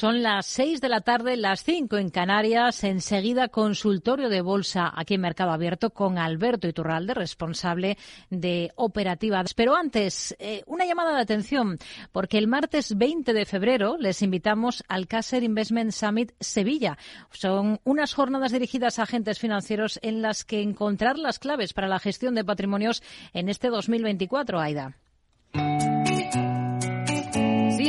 Son las seis de la tarde, las cinco en Canarias. Enseguida, consultorio de bolsa aquí en Mercado Abierto con Alberto Iturralde, responsable de operativa. Pero antes, eh, una llamada de atención, porque el martes 20 de febrero les invitamos al Caser Investment Summit Sevilla. Son unas jornadas dirigidas a agentes financieros en las que encontrar las claves para la gestión de patrimonios en este 2024, Aida.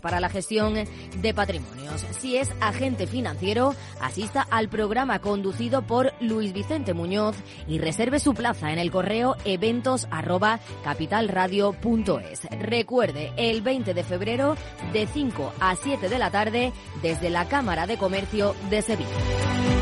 para la gestión de patrimonios. Si es agente financiero, asista al programa conducido por Luis Vicente Muñoz y reserve su plaza en el correo eventos Recuerde, el 20 de febrero de 5 a 7 de la tarde desde la Cámara de Comercio de Sevilla.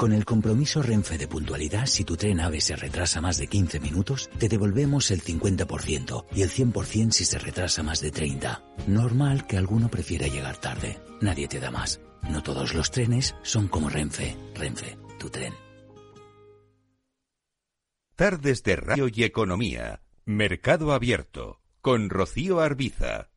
Con el compromiso Renfe de puntualidad, si tu tren AVE se retrasa más de 15 minutos, te devolvemos el 50% y el 100% si se retrasa más de 30. Normal que alguno prefiera llegar tarde. Nadie te da más. No todos los trenes son como Renfe. Renfe, tu tren. Tardes de Radio y Economía. Mercado Abierto. Con Rocío Arbiza.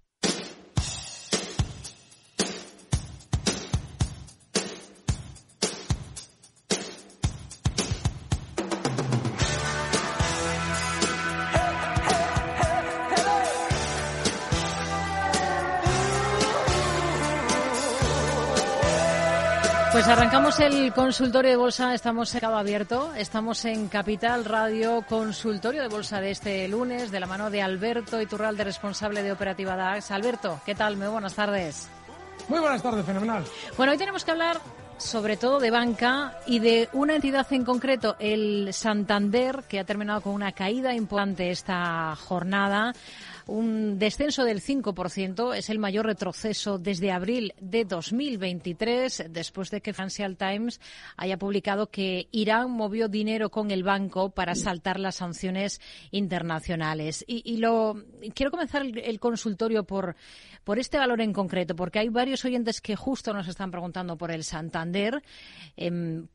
Arrancamos el consultorio de bolsa, estamos en Cabo Abierto, estamos en Capital Radio, consultorio de bolsa de este lunes, de la mano de Alberto Iturralde, responsable de Operativa DAX. Alberto, ¿qué tal? Muy buenas tardes. Muy buenas tardes, fenomenal. Bueno, hoy tenemos que hablar sobre todo de banca y de una entidad en concreto, el Santander, que ha terminado con una caída importante esta jornada. Un descenso del 5% es el mayor retroceso desde abril de 2023, después de que Financial Times haya publicado que Irán movió dinero con el banco para saltar las sanciones internacionales. Y, lo quiero comenzar el, consultorio por, por este valor en concreto, porque hay varios oyentes que justo nos están preguntando por el Santander. Em,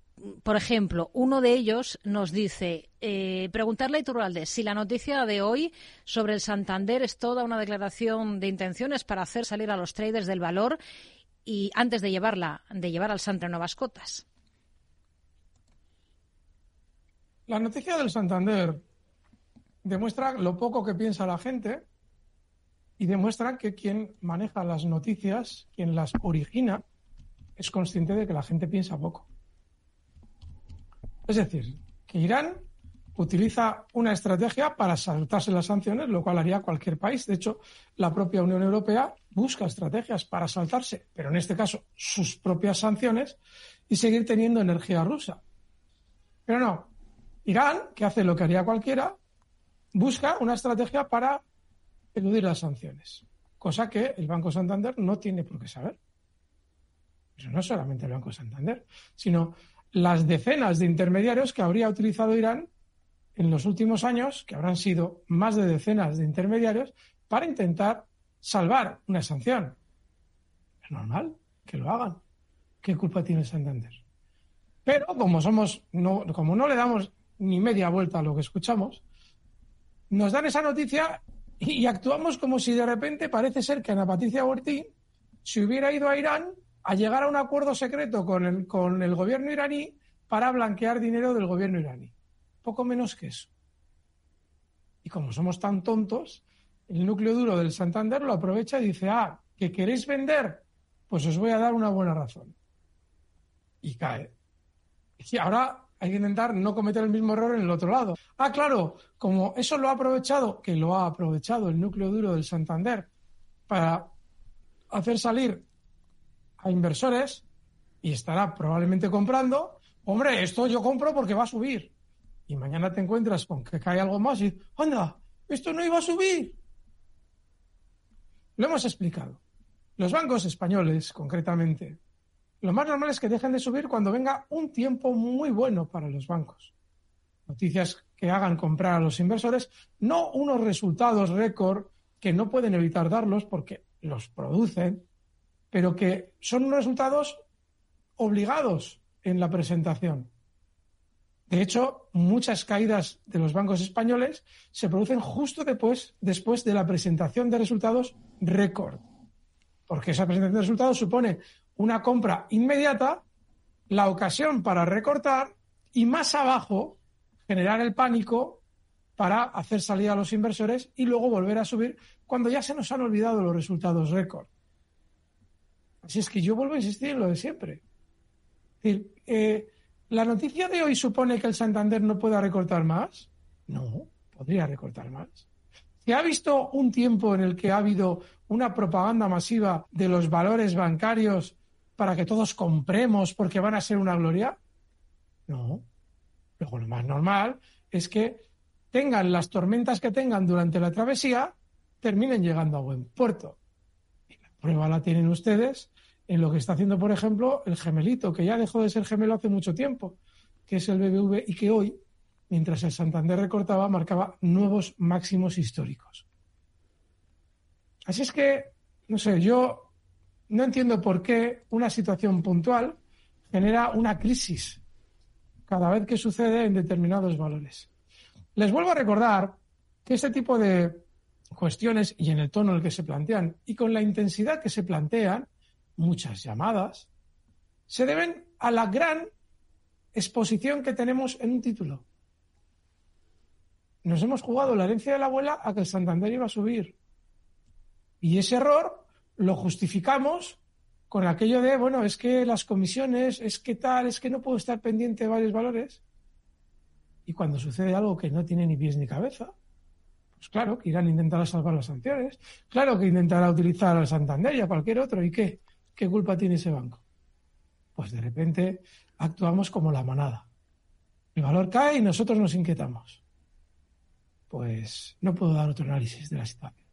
por ejemplo, uno de ellos nos dice, eh, preguntarle a Iturralde si la noticia de hoy sobre el Santander es toda una declaración de intenciones para hacer salir a los traders del valor y antes de llevarla, de llevar al Santander nuevas cotas. La noticia del Santander demuestra lo poco que piensa la gente y demuestra que quien maneja las noticias, quien las origina, es consciente de que la gente piensa poco. Es decir, que Irán utiliza una estrategia para saltarse las sanciones, lo cual haría cualquier país. De hecho, la propia Unión Europea busca estrategias para saltarse, pero en este caso sus propias sanciones, y seguir teniendo energía rusa. Pero no, Irán, que hace lo que haría cualquiera, busca una estrategia para eludir las sanciones, cosa que el Banco Santander no tiene por qué saber. Pero no solamente el Banco Santander, sino las decenas de intermediarios que habría utilizado Irán en los últimos años, que habrán sido más de decenas de intermediarios, para intentar salvar una sanción. Es normal que lo hagan. ¿Qué culpa tiene Santander? Pero como somos, no, como no le damos ni media vuelta a lo que escuchamos, nos dan esa noticia y, actuamos como si de repente parece ser que Ana Patricia Bortín se hubiera ido a Irán a llegar a un acuerdo secreto con el, con el gobierno iraní para blanquear dinero del gobierno iraní. Poco menos que eso. Y como somos tan tontos, el núcleo duro del Santander lo aprovecha y dice, ah, que queréis vender Pues os voy a dar una buena razón. Y cae. Y ahora hay que intentar no cometer el mismo error en el otro lado. Ah, claro, como eso lo ha aprovechado, que lo ha aprovechado el núcleo duro del Santander para hacer salir a inversores y estará probablemente comprando, hombre, esto yo compro porque va a subir. Y mañana te encuentras con que cae algo más y, anda, esto no iba a subir. Lo hemos explicado. Los bancos españoles, concretamente, lo más normal es que dejen de subir cuando venga un tiempo muy bueno para los bancos. Noticias que hagan comprar a los inversores, no unos resultados récord que no pueden evitar darlos porque los producen, pero que son unos resultados obligados en la presentación. De hecho, muchas caídas de los bancos españoles se producen justo después, después de la presentación de resultados récord. Porque esa presentación de resultados supone una compra inmediata, la ocasión para recortar y más abajo generar el pánico para hacer salir a los inversores y luego volver a subir cuando ya se nos han olvidado los resultados récord. Así es que yo vuelvo a insistir en lo de siempre. Eh, ¿La noticia de hoy supone que el Santander no pueda recortar más? No, podría recortar más. ¿Se ha visto un tiempo en el que ha habido una propaganda masiva de los valores bancarios para que todos compremos porque van a ser una gloria? No. Luego lo más normal es que tengan las tormentas que tengan durante la travesía, terminen llegando a buen puerto. Prueba la tienen ustedes en lo que está haciendo, por ejemplo, el gemelito, que ya dejó de ser gemelo hace mucho tiempo, que es el BBV y que hoy, mientras el Santander recortaba, marcaba nuevos máximos históricos. Así es que, no sé, yo no entiendo por qué una situación puntual genera una crisis cada vez que sucede en determinados valores. Les vuelvo a recordar que este tipo de cuestiones y en el tono en el que se plantean y con la intensidad que se plantean, muchas llamadas, se deben a la gran exposición que tenemos en un título. Nos hemos jugado la herencia de la abuela a que el Santander iba a subir. Y ese error lo justificamos con aquello de, bueno, es que las comisiones, es que tal, es que no puedo estar pendiente de varios valores. Y cuando sucede algo que no tiene ni pies ni cabeza, pues claro que irán a intentar salvar las sanciones, claro que intentará utilizar al Santander y a cualquier otro. ¿Y qué? ¿Qué culpa tiene ese banco? Pues de repente actuamos como la manada. El valor cae y nosotros nos inquietamos. Pues no puedo dar otro análisis de la situación.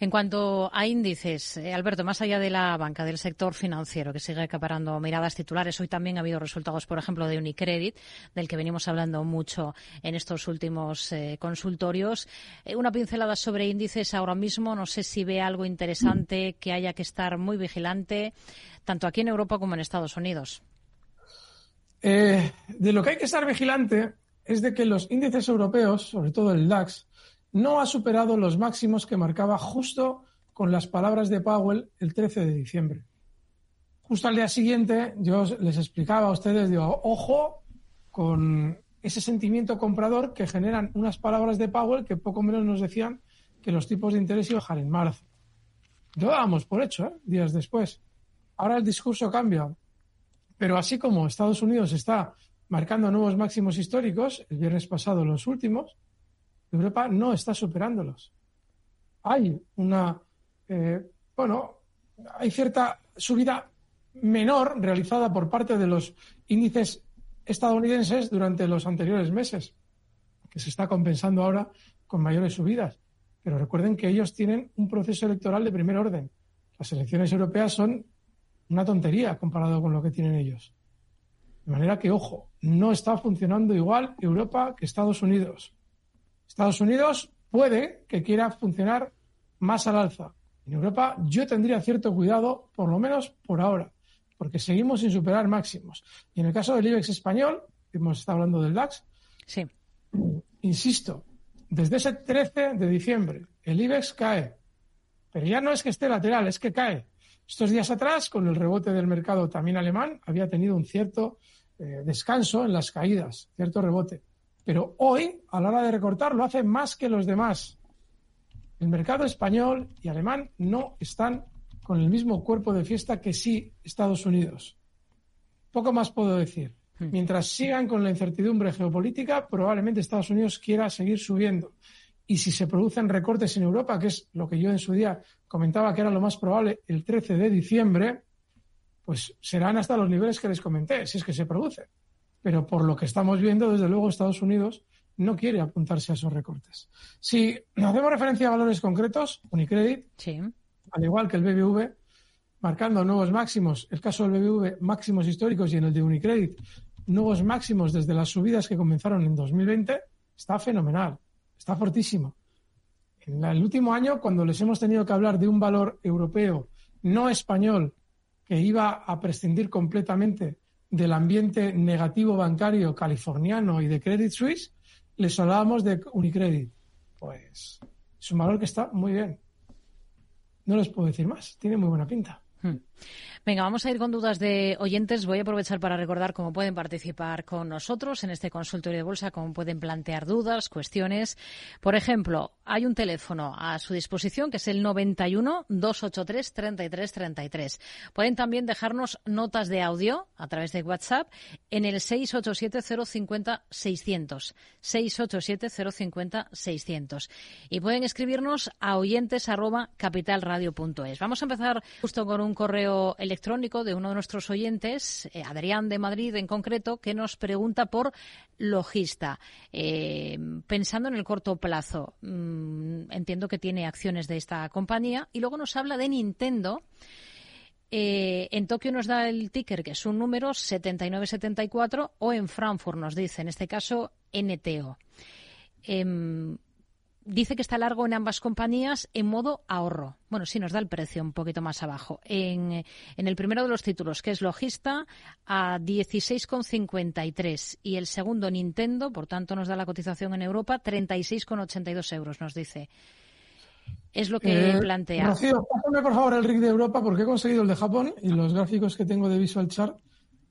En cuanto a índices, eh, Alberto, más allá de la banca, del sector financiero, que sigue acaparando miradas titulares, hoy también ha habido resultados, por ejemplo, de Unicredit, del que venimos hablando mucho en estos últimos eh, consultorios. Eh, una pincelada sobre índices ahora mismo, no sé si ve algo interesante que haya que estar muy vigilante, tanto aquí en Europa como en Estados Unidos. de lo que hay que estar vigilante es de que los índices europeos, sobre todo el DAX, no ha superado los máximos que marcaba justo con las palabras de Powell el 13 de diciembre. Justo al día siguiente yo les explicaba a ustedes, digo, ojo con ese sentimiento comprador que generan unas palabras de Powell que poco menos nos decían que los tipos de interés iban a bajar en marzo. Lo dábamos por hecho, ¿eh? días después. Ahora el discurso cambia. Pero así como Estados Unidos está marcando nuevos máximos históricos, el viernes pasado los últimos, Europa no está superándolos. Hay una, eh, bueno, hay cierta subida menor realizada por parte de los índices estadounidenses durante los anteriores meses, que se está compensando ahora con mayores subidas. Pero recuerden que ellos tienen un proceso electoral de primer orden. Las elecciones europeas son una tontería comparado con lo que tienen ellos. De manera que, ojo, no está funcionando igual Europa que Estados Unidos. Estados Unidos puede que quiera funcionar más al alza. En Europa yo tendría cierto cuidado, por lo menos por ahora, porque seguimos sin superar máximos. Y en el caso del IBEX español, hemos estado hablando del DAX, sí. insisto, desde ese 13 de diciembre el IBEX cae, pero ya no es que esté lateral, es que cae. Estos días atrás, con el rebote del mercado también alemán, había tenido un cierto eh, descanso en las caídas, cierto rebote. Pero hoy, a la hora de recortar, lo hace más que los demás. El mercado español y alemán no están con el mismo cuerpo de fiesta que sí Estados Unidos. Poco más puedo decir. Hmm. Mientras sigan con la incertidumbre geopolítica, probablemente Estados Unidos quiera seguir subiendo. Y si se producen recortes en Europa, que es lo que yo en su día comentaba que era lo más probable el 13 de diciembre, pues serán hasta los niveles que les comenté, si es que se produce. Pero por lo que estamos viendo, desde luego Estados Unidos no quiere apuntarse a esos recortes. Si hacemos referencia a valores concretos, Unicredit, al igual que el BBV, marcando nuevos máximos, el caso del BBV máximos históricos y en el de Unicredit nuevos máximos desde las subidas que comenzaron en 2020, está fenomenal, está fortísimo. En el último año, cuando les hemos tenido que hablar de un valor europeo no español que iba a prescindir completamente del ambiente negativo bancario californiano y de Credit Suisse, les hablábamos de Unicredit. Pues es un valor que está muy bien. No les puedo decir más, tiene muy buena pinta. Hmm. Venga, vamos a ir con dudas de oyentes. Voy a aprovechar para recordar cómo pueden participar con nosotros en este consultorio de bolsa, cómo pueden plantear dudas, cuestiones. Por ejemplo, hay un teléfono a su disposición que es el 91 283 33 33. Pueden también dejarnos notas de audio a través de WhatsApp en el 687 050 600. 687 050 600. Y pueden escribirnos a oyentes arroba capitalradio.es. Vamos a empezar justo con un correo electrónico de uno de nuestros oyentes, eh, Adrián de Madrid en concreto, que nos pregunta por Logista. Eh, pensando en el corto plazo, mm, entiendo que tiene acciones de esta compañía y luego nos habla de Nintendo. Eh, en Tokio nos da el ticker, que es un número 7974, o en Frankfurt nos dice, en este caso, NTO. Em, dice que está largo en ambas compañías en modo ahorro. Bueno, sí, nos da el precio un poquito más abajo. En, el primero de los títulos, que es Logista, a 16,53. Y el segundo, Nintendo, por tanto nos da la cotización en Europa, 36,82 euros, nos dice. Es lo que eh, plantea. Rocío, pásame por favor el RIC de Europa porque he conseguido el de Japón y los gráficos que tengo de Visual Chart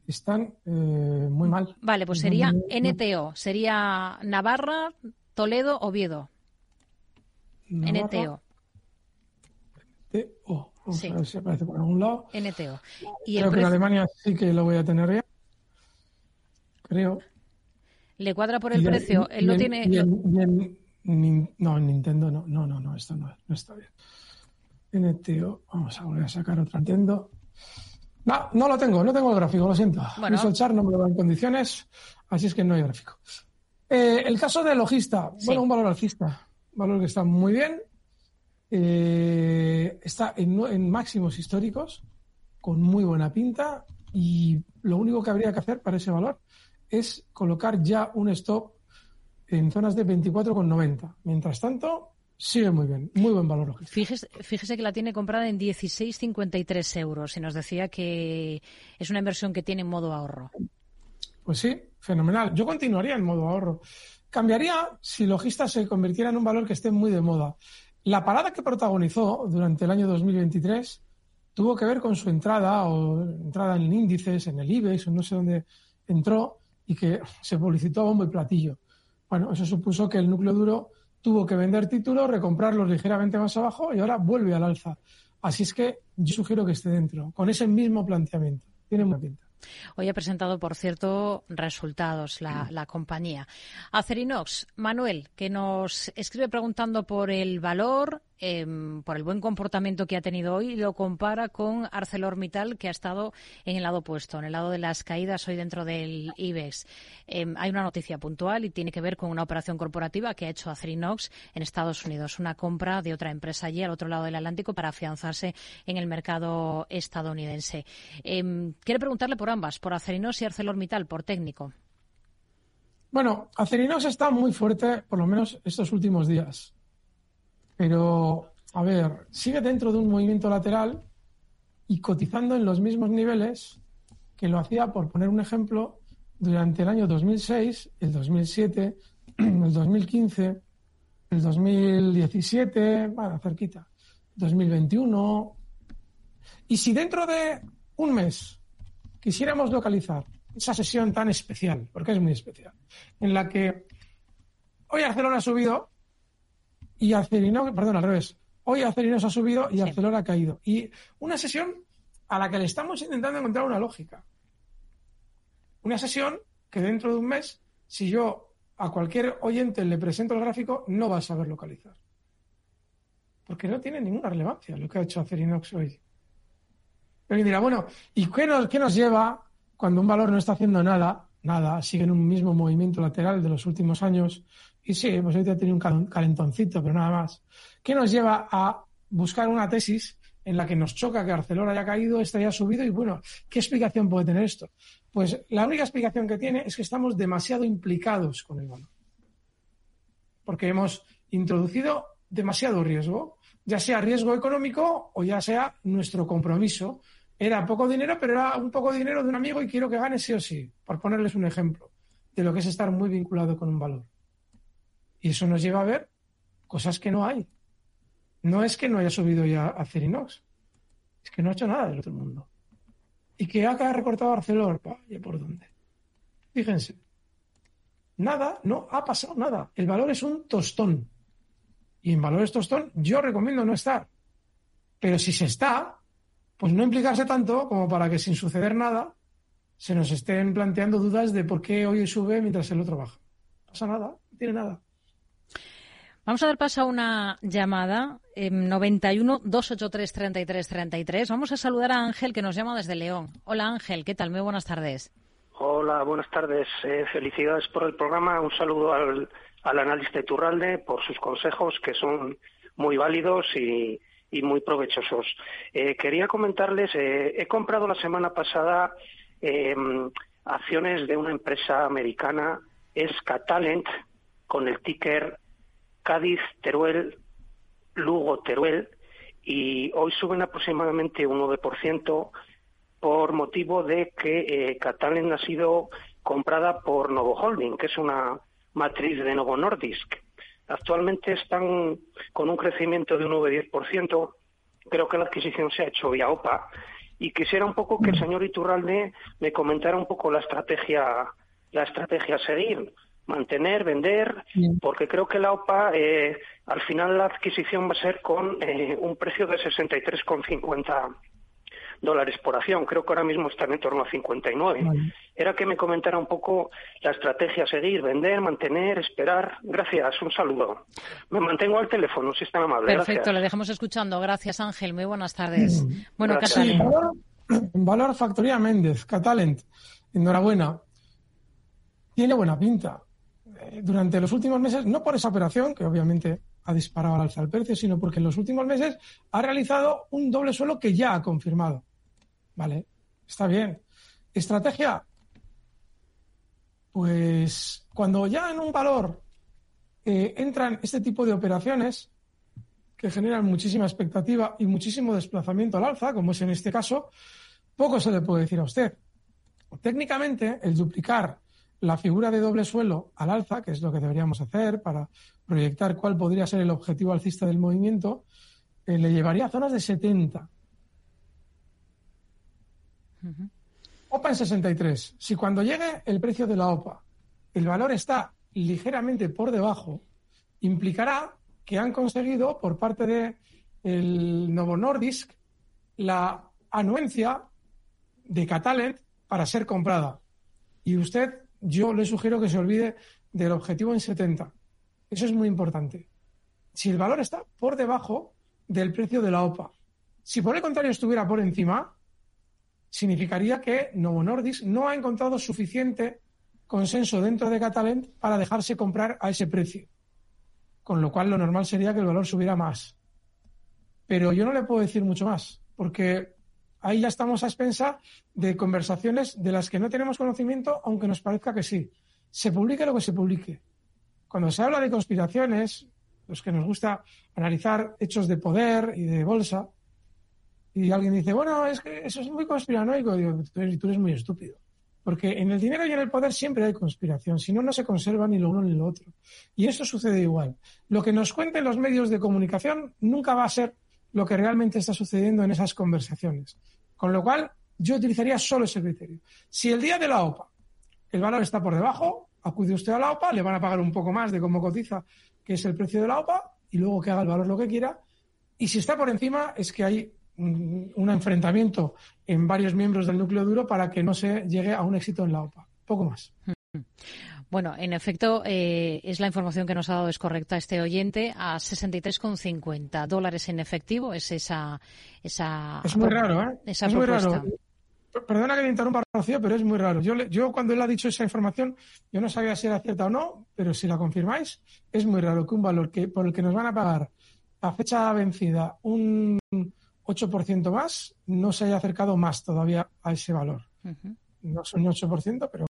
están eh, muy mal. Vale, pues sería NTO, sería Navarra, Toledo, Oviedo. NTO. NTO. Vamos a ver si aparece por algún lado. NTO. ¿Y Creo que en Alemania sí que lo voy a tener ya. Creo. ¿Le cuadra por el precio? Él no tiene. no, en Nintendo no. No, no, no, esto no, no está bien. NTO. Vamos a volver a sacar otra Nintendo. No, no lo tengo, no tengo el gráfico, lo siento. Bueno. No me lo da en condiciones, así es que no hay gráfico. Eh, el caso de logista, bueno, un valor alcista valor que está muy bien. Eh, está en, máximos históricos, con muy buena pinta. Y lo único que habría que hacer para ese valor es colocar ya un stop en zonas de 24,90. Mientras tanto, sigue muy bien, muy buen valor. Fíjese, fíjese que la tiene comprada en 16,53 euros y nos decía que es una inversión que tiene en modo ahorro. Pues sí, fenomenal. Yo continuaría en modo ahorro. Cambiaría si Logista se convirtiera en un valor que esté muy de moda. La parada que protagonizó durante el año 2023 tuvo que ver con su entrada o entrada en índices, en el IBEX o no sé dónde entró y que se publicitó a bombo y platillo. Bueno, eso supuso que el núcleo duro tuvo que vender títulos, recomprarlos ligeramente más abajo y ahora vuelve al alza. Así es que yo sugiero que esté dentro, con ese mismo planteamiento. Tiene una pinta. Hoy ha presentado, por cierto, resultados la, la, compañía. Acerinox, Manuel, que nos escribe preguntando por el valor, Em, por el buen comportamiento que ha tenido hoy, lo compara con ArcelorMittal, que ha estado en el lado opuesto, en el lado de las caídas hoy dentro del IBEX. Em, hay una noticia puntual y tiene que ver con una operación corporativa que ha hecho Acerinox en Estados Unidos, una compra de otra empresa allí al otro lado del Atlántico para afianzarse en el mercado estadounidense. Eh, quiere preguntarle por ambas, por Acerinox y ArcelorMittal, por técnico. Bueno, Acerinox está muy fuerte, por lo menos estos últimos días. Pero, a ver, sigue dentro de un movimiento lateral y cotizando en los mismos niveles que lo hacía, por poner un ejemplo, durante el año 2006, el 2007, el 2015, el 2017, bueno, cerquita, 2021. Y si dentro de un mes quisiéramos localizar esa sesión tan especial, porque es muy especial, en la que hoy Barcelona ha subido y Acerinox, perdón, al revés. Hoy Acerinox ha subido y Arcelor ha caído. Y una sesión a la que le estamos intentando encontrar una lógica. Una sesión que dentro de un mes, si yo a cualquier oyente le presento el gráfico, no va a saber localizar. Porque no tiene ninguna relevancia lo que ha hecho Acerinox hoy. Pero dirá, bueno, ¿y qué nos, qué nos lleva cuando un valor no está haciendo nada? Nada, sigue en un mismo movimiento lateral de los últimos años. Y sí, pues ahorita tiene un calentoncito, pero nada más. ¿Qué nos lleva a buscar una tesis en la que nos choca que Arcelor haya caído, este haya subido y bueno, ¿qué explicación puede tener esto? Pues la única explicación que tiene es que estamos demasiado implicados con el valor. Porque hemos introducido demasiado riesgo, ya sea riesgo económico o ya sea nuestro compromiso. Era poco dinero, pero era un poco dinero de un amigo y quiero que gane sí o sí, por ponerles un ejemplo de lo que es estar muy vinculado con un valor. Y eso nos lleva a ver cosas que no hay. No es que no haya subido ya a Cerinox, es que no ha hecho nada del otro mundo. Y que ha recortado a Arcelor, ¿y por dónde? Fíjense. Nada, no ha pasado nada. El valor es un tostón. Y en valores tostón yo recomiendo no estar. Pero si se está, pues no implicarse tanto como para que sin suceder nada se nos estén planteando dudas de por qué hoy sube mientras el otro baja. No pasa nada, no tiene nada. Vamos a dar paso a una llamada. 91 283 33 33. Vamos a saludar a Ángel que nos llama desde León. Hola Ángel, ¿qué tal? Muy buenas tardes. Hola, buenas tardes. Eh, felicidades por el programa. Un saludo al, al analista Iturralde por sus consejos que son muy válidos y, muy provechosos. Eh, quería comentarles, eh, he comprado la semana pasada em, acciones de una empresa americana, es Catalent, con el ticker Cádiz, Teruel, Lugo, Teruel, y hoy suben aproximadamente un 9% por motivo de que eh, Catalent ha sido comprada por Novo Holding, que es una matriz de Novo Nordisk. Actualmente están con un crecimiento de un 9-10%. Creo que la adquisición se ha hecho vía OPA. Y quisiera un poco que el señor Iturralde me comentara un poco la estrategia, la estrategia a seguir mantener, vender, porque creo que la OPA, eh, al final la adquisición va a ser con eh, un precio de 63,50 dólares por acción. Creo que ahora mismo están en torno a 59. Era que me comentara un poco la estrategia a seguir, vender, mantener, esperar. Gracias, un saludo. Me mantengo al teléfono, si están amable. Perfecto, le dejamos escuchando. Gracias, Ángel. Muy buenas tardes. Mm. Bueno, Catalent. valor, Factoría Méndez, Catalent. Enhorabuena. Tiene buena pinta. Eh, durante los últimos meses, no por esa operación, que obviamente ha disparado al alza el precio, sino porque en los últimos meses ha realizado un doble suelo que ya ha confirmado. Vale, está bien. Estrategia. Pues cuando ya en un valor eh, entran este tipo de operaciones que generan muchísima expectativa y muchísimo desplazamiento al alza, como es en este caso, poco se le puede decir a usted. Técnicamente, el duplicar la figura de doble suelo al alza, que es lo que deberíamos hacer para proyectar cuál podría ser el objetivo alcista del movimiento, eh, le llevaría a zonas de 70. OPA en 63. Si cuando llegue el precio de la OPA el valor está ligeramente por debajo, implicará que han conseguido por parte de el Novo Nordisk la anuencia de Catalent para ser comprada. Y usted yo le sugiero que se olvide del objetivo en 70. Eso es muy importante. Si el valor está por debajo del precio de la OPA, si por el contrario estuviera por encima, significaría que Novo Nordisk no ha encontrado suficiente consenso dentro de Catalent para dejarse comprar a ese precio. Con lo cual lo normal sería que el valor subiera más. Pero yo no le puedo decir mucho más, porque ahí ya estamos a expensa de conversaciones de las que no tenemos conocimiento, aunque nos parezca que sí. Se publique lo que se publique. Cuando se habla de conspiraciones, los que nos gusta analizar hechos de poder y de bolsa, y alguien dice, bueno, es que eso es muy conspiranoico, digo, tú eres, tú eres muy estúpido. Porque en el dinero y en el poder siempre hay conspiración, si no, no se conserva ni lo uno ni lo otro. Y eso sucede igual. Lo que nos cuenten los medios de comunicación nunca va a ser lo que realmente está sucediendo en esas conversaciones. Con lo cual, yo utilizaría solo ese criterio. Si el día de la OPA el valor está por debajo, acude usted a la OPA, le van a pagar un poco más de cómo cotiza, que es el precio de la OPA, y luego que haga el valor lo que quiera. Y si está por encima, es que hay un enfrentamiento en varios miembros del núcleo duro para que no se llegue a un éxito en la OPA. Poco más. Bueno, en efecto, eh, es la información que nos ha dado, es correcta este oyente, a 63,50 dólares en efectivo es esa... esa es muy raro, ¿eh? es muy raro. Perdona que me interrumpa, Rocío, pero es muy raro. Yo, yo cuando él ha dicho esa información, yo no sabía si era cierta o no, pero si la confirmáis, es muy raro que un valor que por el que nos van a pagar a fecha vencida un 8% más no se haya acercado más todavía a ese valor. No son un 8%, pero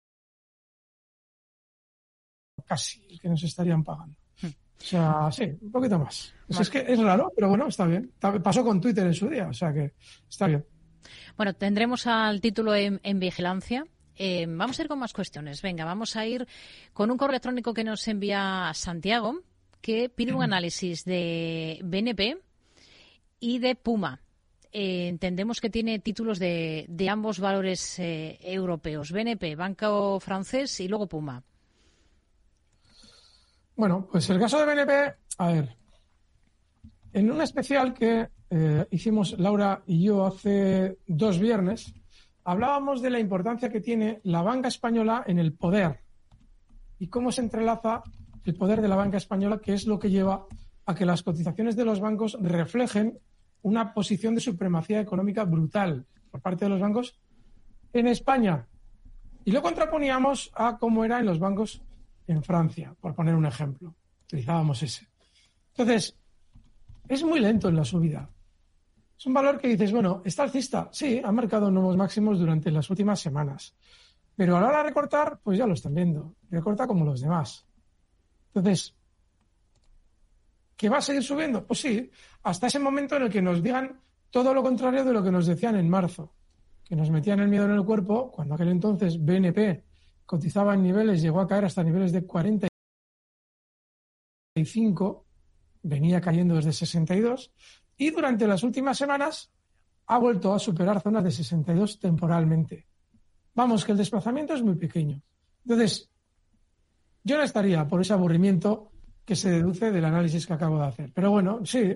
casi el que nos estarían pagando. O sea, sí, un poquito más. es que es raro, pero bueno, está bien. Pasó con Twitter en su día, o sea que está bien. Bueno, tendremos al título en, vigilancia. Eh, vamos a ir con más cuestiones. Venga, vamos a ir con un correo electrónico que nos envía Santiago, que pide un análisis de BNP y de Puma. Eh, entendemos que tiene títulos de, ambos valores eh, europeos, BNP, Banco Francés y luego Puma. Bueno, pues el caso de BNP, a ver, en un especial que eh, hicimos Laura y yo hace dos viernes, hablábamos de la importancia que tiene la banca española en el poder y cómo se entrelaza el poder de la banca española, que es lo que lleva a que las cotizaciones de los bancos reflejen una posición de supremacía económica brutal por parte de los bancos en España. Y lo contraponíamos a cómo era en los bancos en Francia, por poner un ejemplo. Utilizábamos ese. Entonces, es muy lento en la subida. Es un valor que dices, bueno, ¿está alcista? Sí, ha marcado nuevos máximos durante las últimas semanas. Pero a la hora de recortar, pues ya lo están viendo. Recorta como los demás. Entonces, ¿que va a seguir subiendo? Pues sí, hasta ese momento en el que nos digan todo lo contrario de lo que nos decían en marzo, que nos metían el miedo en el cuerpo, cuando aquel entonces BNP cotizaba en niveles, llegó a caer hasta niveles de 45, venía cayendo desde 62, y durante las últimas semanas ha vuelto a superar zonas de 62 temporalmente. Vamos, que el desplazamiento es muy pequeño. Entonces, yo no estaría por ese aburrimiento que se deduce del análisis que acabo de hacer. Pero bueno, sí,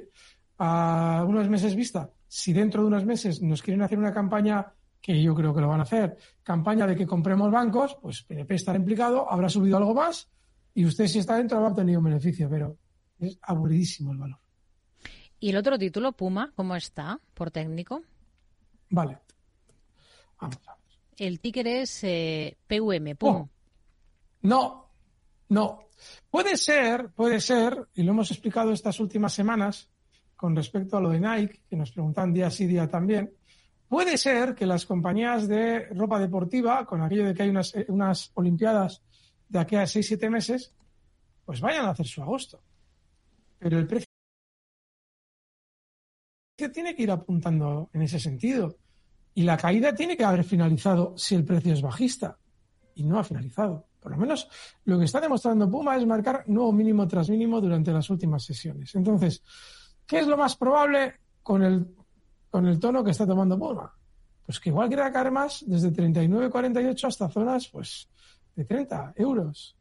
a unos meses vista, si dentro de unos meses nos quieren hacer una campaña que yo creo que lo van a hacer, campaña de que compremos bancos, pues PNP estará implicado, habrá subido algo más y usted si está dentro habrá obtenido un beneficio, pero es aburridísimo el valor. ¿Y el otro título, Puma, cómo está por técnico? Vale. Vamos a ver. El ticker es eh, PUM, PUM. Oh. No, no. Puede ser, puede ser, y lo hemos explicado estas últimas semanas con respecto a lo de Nike, que nos preguntan día sí día también, Puede ser que las compañías de ropa deportiva, con aquello de que hay unas, eh, unas Olimpiadas de aquí a 6-7 meses, pues vayan a hacer su agosto. Pero el precio tiene que ir apuntando en ese sentido. Y la caída tiene que haber finalizado si el precio es bajista. Y no ha finalizado. Por lo menos lo que está demostrando Puma es marcar nuevo mínimo tras mínimo durante las últimas sesiones. Entonces, ¿qué es lo más probable con el con el tono que está tomando Puma. Pues que igual quiera caer más desde 39,48 hasta zonas pues de 30 euros.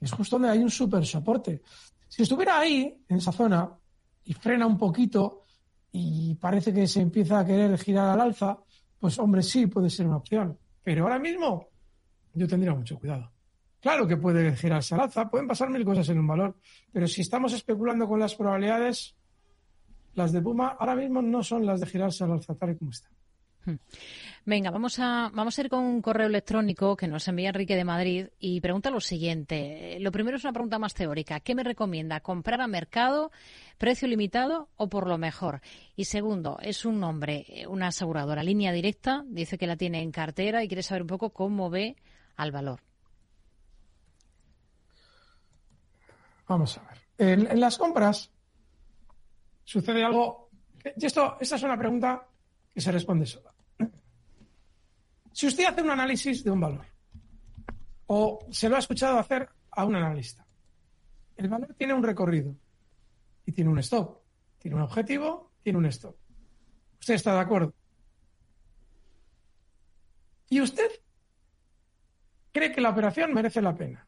Es justo donde hay un super soporte. Si estuviera ahí, en esa zona, y frena un poquito y parece que se empieza a querer girar al alza, pues hombre, sí puede ser una opción. Pero ahora mismo yo tendría mucho cuidado. Claro que puede girarse al alza, pueden pasar mil cosas en un valor, pero si estamos especulando con las probabilidades, las de Puma ahora mismo no son las de girarse al alza tal y como está. Hmm. Venga, vamos a, vamos a ir con un correo electrónico que nos envía Enrique de Madrid y pregunta lo siguiente. Lo primero es una pregunta más teórica. ¿Qué me recomienda? ¿Comprar a mercado, precio limitado o por lo mejor? Y segundo, es un nombre, una aseguradora, línea directa, dice que la tiene en cartera y quiere saber un poco cómo ve al valor. Vamos a ver. en las compras, sucede algo. Y esto, esta es una pregunta que se responde sola. Si usted hace un análisis de un valor o se lo ha escuchado hacer a un analista, el valor tiene un recorrido y tiene un stop, tiene un objetivo, tiene un stop. ¿Usted está de acuerdo? ¿Y usted cree que la operación merece la pena?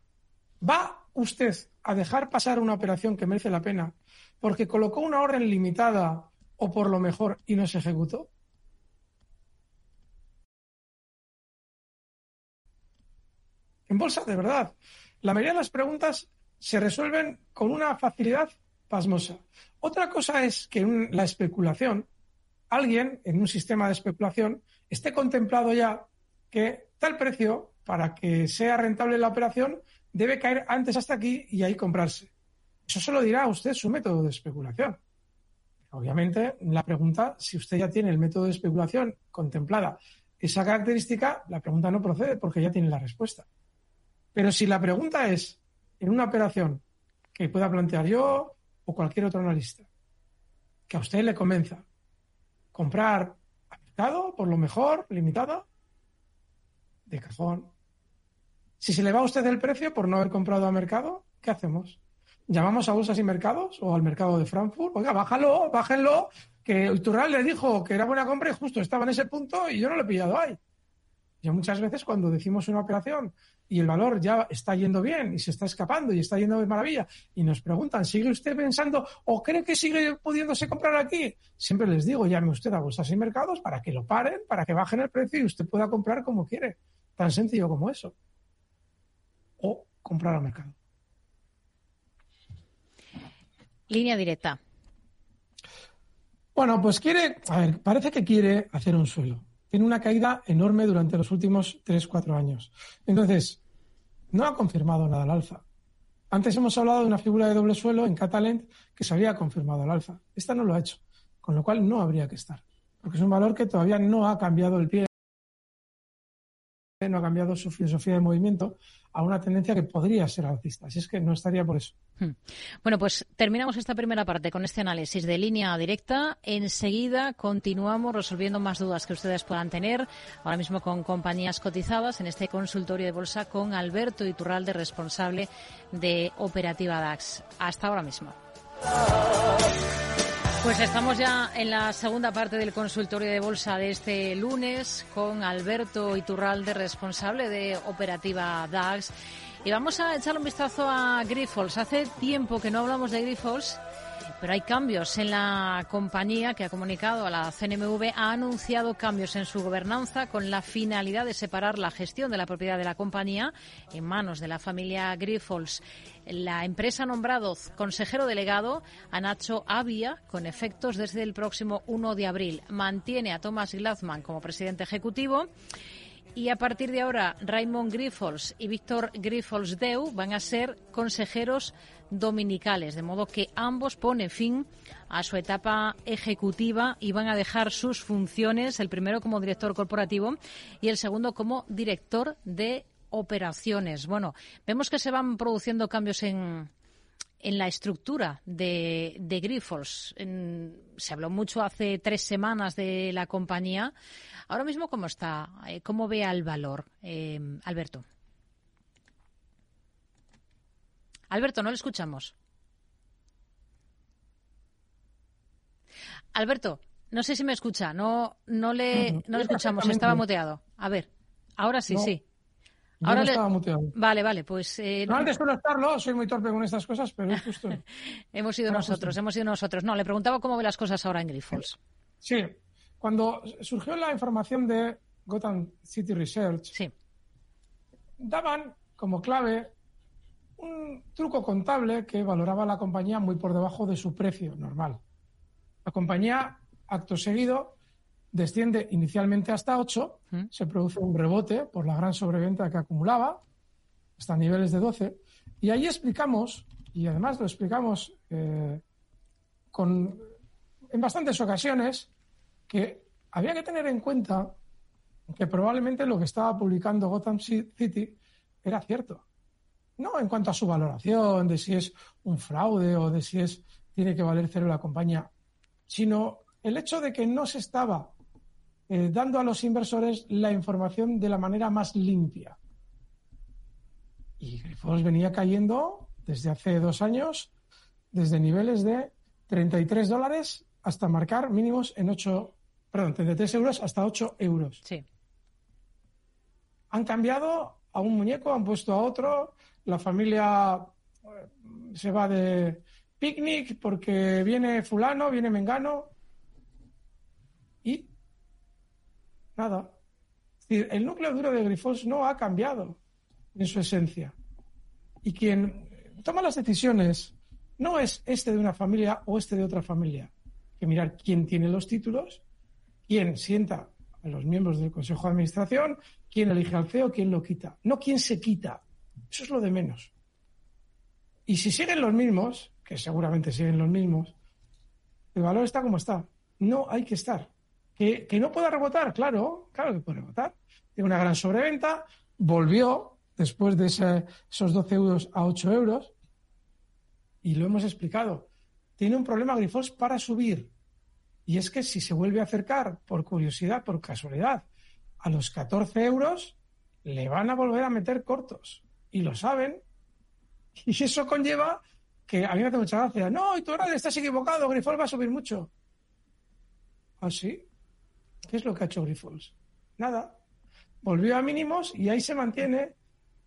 ¿Va usted a dejar pasar una operación que merece la pena porque colocó una orden limitada o por lo mejor y no se ejecutó? En bolsa, de verdad, la mayoría de las preguntas se resuelven con una facilidad pasmosa. Otra cosa es que en la especulación, alguien en un sistema de especulación esté contemplado ya que tal precio, para que sea rentable la operación, debe caer antes hasta aquí y ahí comprarse. Eso se lo dirá usted su método de especulación. Obviamente, la pregunta, si usted ya tiene el método de especulación contemplada esa característica, la pregunta no procede porque ya tiene la respuesta. Pero si la pregunta es en una operación que pueda plantear yo o cualquier otro analista, que a usted le convenza comprar a mercado, por lo mejor, limitado, de cajón. Si se le va a usted el precio por no haber comprado a mercado, ¿qué hacemos? ¿Llamamos a bolsas y mercados o al mercado de Frankfurt? Oiga, bájalo, bájenlo, que Turral le dijo que era buena compra y justo estaba en ese punto y yo no lo he pillado ahí. Yo muchas veces cuando decimos una operación y el valor ya está yendo bien y se está escapando y está yendo de maravilla y nos preguntan, ¿sigue usted pensando o cree que sigue pudiéndose comprar aquí? Siempre les digo, llame usted a bolsas y mercados para que lo paren, para que bajen el precio y usted pueda comprar como quiere. Tan sencillo como eso. O comprar al mercado. Línea directa. Bueno, pues quiere, a ver, parece que quiere hacer un suelo tiene una caída enorme durante los últimos 3-4 años. Entonces, no ha confirmado nada al alza. Antes hemos hablado de una figura de doble suelo en Catalent que se había confirmado al alza. Esta no lo ha hecho, con lo cual no habría que estar, porque es un valor que todavía no ha cambiado el pie no ha cambiado su filosofía de movimiento a una tendencia que podría ser alcista. Así es que no estaría por eso. Hmm. Bueno, pues terminamos esta primera parte con este análisis de línea directa. Enseguida continuamos resolviendo más dudas que ustedes puedan tener, ahora mismo con compañías cotizadas en este consultorio de bolsa con Alberto Iturralde, responsable de Operativa DAX. Hasta ahora mismo. Pues estamos ya en la segunda parte del consultorio de bolsa de este lunes con Alberto Iturralde, responsable de Operativa DAX. Y vamos a echar un vistazo a Grifols. Hace tiempo que no hablamos de Grifols pero hay cambios en la compañía que ha comunicado a la CNMV, ha anunciado cambios en su gobernanza con la finalidad de separar la gestión de la propiedad de la compañía en manos de la familia Grifols. La empresa ha nombrado consejero delegado a Nacho Avia con efectos desde el próximo 1 de abril. Mantiene a Thomas Glassman como presidente ejecutivo. Y a partir de ahora, Raymond Grifols y Víctor Grifols Deu van a ser consejeros dominicales, de modo que ambos ponen fin a su etapa ejecutiva y van a dejar sus funciones, el primero como director corporativo y el segundo como director de operaciones. Bueno, vemos que se van produciendo cambios en, en la estructura de, de Grifols. se habló mucho hace tres semanas de la compañía. Ahora mismo, ¿cómo está? Eh, ¿Cómo ve al valor, eh, Alberto? Alberto, no le escuchamos. Alberto, no sé si me escucha. No, no le, no le escuchamos. Estaba muteado. A ver, ahora sí, sí. Ahora no estaba muteado. Vale, vale, pues. Eh, no, antes de estarlo, soy muy torpe con estas cosas, pero es justo. hemos sido nosotros, hemos sido nosotros. No, le preguntaba cómo ve las cosas ahora en Grifols. Sí, cuando surgió la información de Gotham City Research, sí. daban como clave un truco contable que valoraba la compañía muy por debajo de su precio normal. La compañía, acto seguido, desciende inicialmente hasta 8, mm. se produce un rebote por la gran sobreventa que acumulaba, hasta niveles de 12, y ahí explicamos, y además lo explicamos eh, con, en bastantes ocasiones, que había que tener en cuenta que probablemente lo que estaba publicando Gotham City era cierto. No en cuanto a su valoración, de si es un fraude o de si es tiene que valer cero la compañía, sino el hecho de que no se estaba eh, dando a los inversores la información de la manera más limpia. Y Grifols venía cayendo desde hace dos años, desde niveles de 33 dólares hasta marcar mínimos en 8, perdón, 33 euros hasta 8 euros. Sí. Han cambiado a un muñeco, han puesto a otro, la familia se va de picnic porque viene fulano, viene mengano y nada. el núcleo duro de Grifols no ha cambiado en su esencia. Y quien toma las decisiones no es este de una familia o este de otra familia. que mirar quién tiene los títulos, quién sienta a los miembros del Consejo de Administración, quién elige al CEO, quién lo quita. No quién se quita. Eso es lo de menos. Y si siguen los mismos, que seguramente siguen los mismos, el valor está como está. No hay que estar. Que, no pueda rebotar, claro, claro que puede rebotar. Tiene una gran sobreventa, volvió después de esos 12 euros a 8 euros, y lo hemos explicado. Tiene un problema Grifols para subir. Y es que si se vuelve a acercar por curiosidad, por casualidad, a los 14 euros, le van a volver a meter cortos. Y lo saben. Y eso conlleva que a mí me hace mucha gracia. No, y tú ahora estás equivocado, Grifols va a subir mucho. ¿Ah, sí? ¿Qué es lo que ha hecho Grifols? Nada. Volvió a mínimos y ahí se mantiene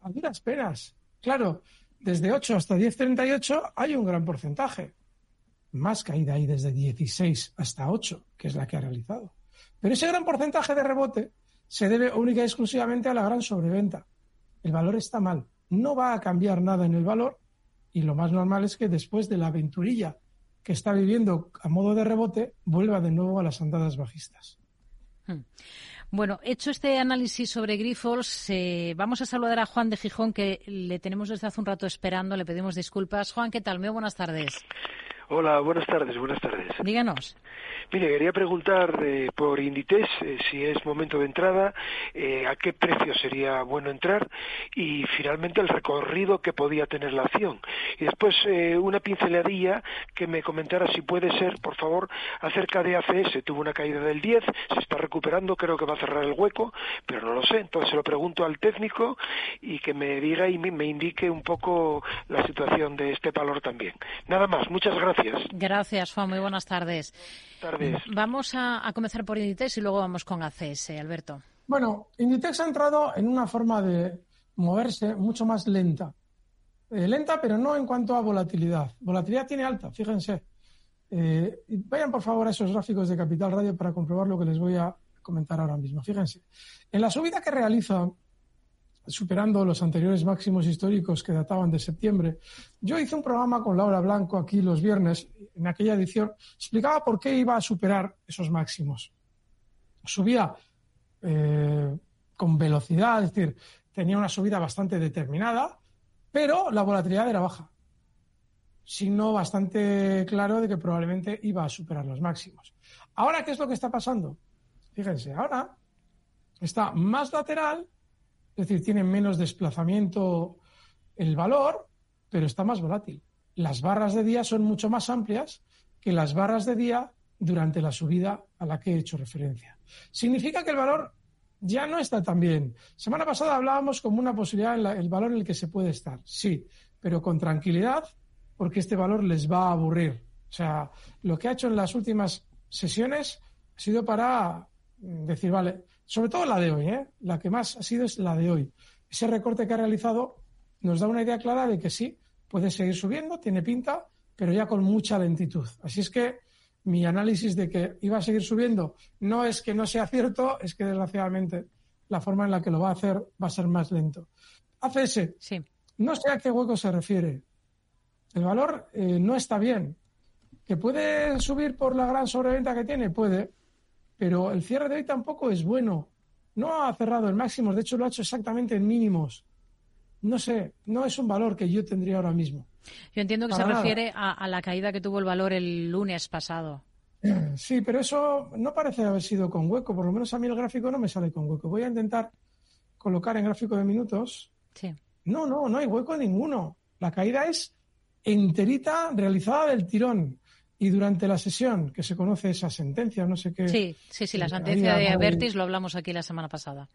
a duras penas. Claro, desde 8 hasta 10.38 hay un gran porcentaje. Más caída ahí desde 16 hasta 8, que es la que ha realizado. Pero ese gran porcentaje de rebote se debe única y exclusivamente a la gran sobreventa. El valor está mal. No va a cambiar nada en el valor y lo más normal es que después de la aventurilla que está viviendo a modo de rebote, vuelva de nuevo a las andadas bajistas. Hmm. Bueno, hecho este análisis sobre Grifols, eh, vamos a saludar a Juan de Gijón, que le tenemos desde hace un rato esperando. Le pedimos disculpas. Juan, ¿qué tal? Muy buenas tardes. Hola, buenas tardes, buenas tardes. Díganos. Mire, quería preguntar eh, por Inditex eh, si es momento de entrada, eh, a qué precio sería bueno entrar y finalmente el recorrido que podía tener la acción. Y después una pinceladilla que me comentara si puede ser, por favor, acerca de ACS. Tuvo una caída del 10, se está recuperando, creo que va a cerrar el hueco, pero no lo sé. Entonces se lo pregunto al técnico y que me diga y me indique un poco la situación de este valor también. Nada más, muchas gracias. Gracias, Juan. Muy buenas tardes. Vamos a, comenzar por Inditex y luego vamos con ACS, Alberto. Bueno, Inditex ha entrado en una forma de moverse mucho más lenta. Eh, lenta, pero no en cuanto a volatilidad. Volatilidad tiene alta, fíjense. Eh, vayan por favor a esos gráficos de Capital Radio para comprobar lo que les voy a comentar ahora mismo. Fíjense, en la subida que realiza superando los anteriores máximos históricos que databan de septiembre. Yo hice un programa con Laura Blanco aquí los viernes, en aquella edición, explicaba por qué iba a superar esos máximos. Subía eh, con velocidad, es decir, tenía una subida bastante determinada, pero la volatilidad era baja. Signo bastante claro de que probablemente iba a superar los máximos. Ahora, ¿qué es lo que está pasando? Fíjense, ahora está más lateral es decir, tiene menos desplazamiento el valor, pero está más volátil. Las barras de día son mucho más amplias que las barras de día durante la subida a la que he hecho referencia. Significa que el valor ya no está tan bien. Semana pasada hablábamos como una posibilidad en el valor en el que se puede estar, sí, pero con tranquilidad, porque este valor les va a aburrir. O sea, lo que ha hecho en las últimas sesiones ha sido para decir, vale, sobre todo la de hoy, ¿eh? la que más ha sido es la de hoy. Ese recorte que ha realizado nos da una idea clara de que sí, puede seguir subiendo, tiene pinta, pero ya con mucha lentitud. Así es que mi análisis de que iba a seguir subiendo no es que no sea cierto, es que desgraciadamente la forma en la que lo va a hacer va a ser más lento. ACS, sí. no sé a qué hueco se refiere. El valor eh, no está bien. ¿Que puede subir por la gran sobreventa que tiene? Puede, pero el cierre de hoy tampoco es bueno. No ha cerrado en máximos, de hecho lo ha hecho exactamente en mínimos. No sé, no es un valor que yo tendría ahora mismo. Yo entiendo que se refiere a, la caída que tuvo el valor el lunes pasado. Sí, pero eso no parece haber sido con hueco. Por lo menos a mí el gráfico no me sale con hueco. Voy a intentar colocar en gráfico de minutos. Sí. No, no, no hay hueco ninguno. La caída es enterita realizada del tirón y durante la sesión que se conoce esa sentencia, no sé qué. Sí, sí, sí, la sentencia de Avertis lo hablamos aquí la semana pasada.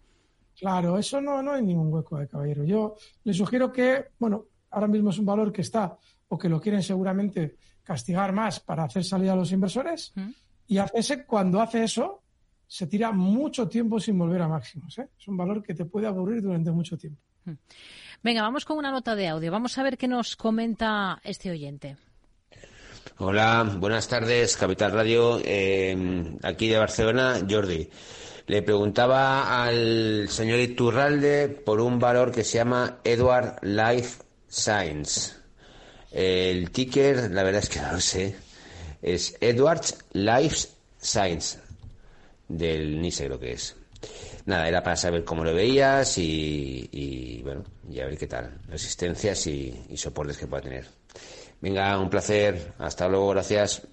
Claro, eso no, no hay ningún hueco de caballero. Yo le sugiero que, bueno, ahora mismo es un valor que está o que lo quieren seguramente castigar más para hacer salir a los inversores mm. y hace cuando hace eso se tira mucho tiempo sin volver a máximos. ¿eh? Es un valor que te puede aburrir durante mucho tiempo. Venga, vamos con una nota de audio. Vamos a ver qué nos comenta este oyente. Hola, buenas tardes, Capital Radio. Eh, aquí de Barcelona, Jordi. Le preguntaba al señor Iturralde por un valor que se llama Edward Life Science. El ticker, la verdad es que no lo sé, es Edward Life Science, del NISE creo que es. Nada, era para saber cómo lo veías y, bueno, y a ver qué tal, resistencias y, y soportes que pueda tener. Venga, un placer. Hasta luego, gracias.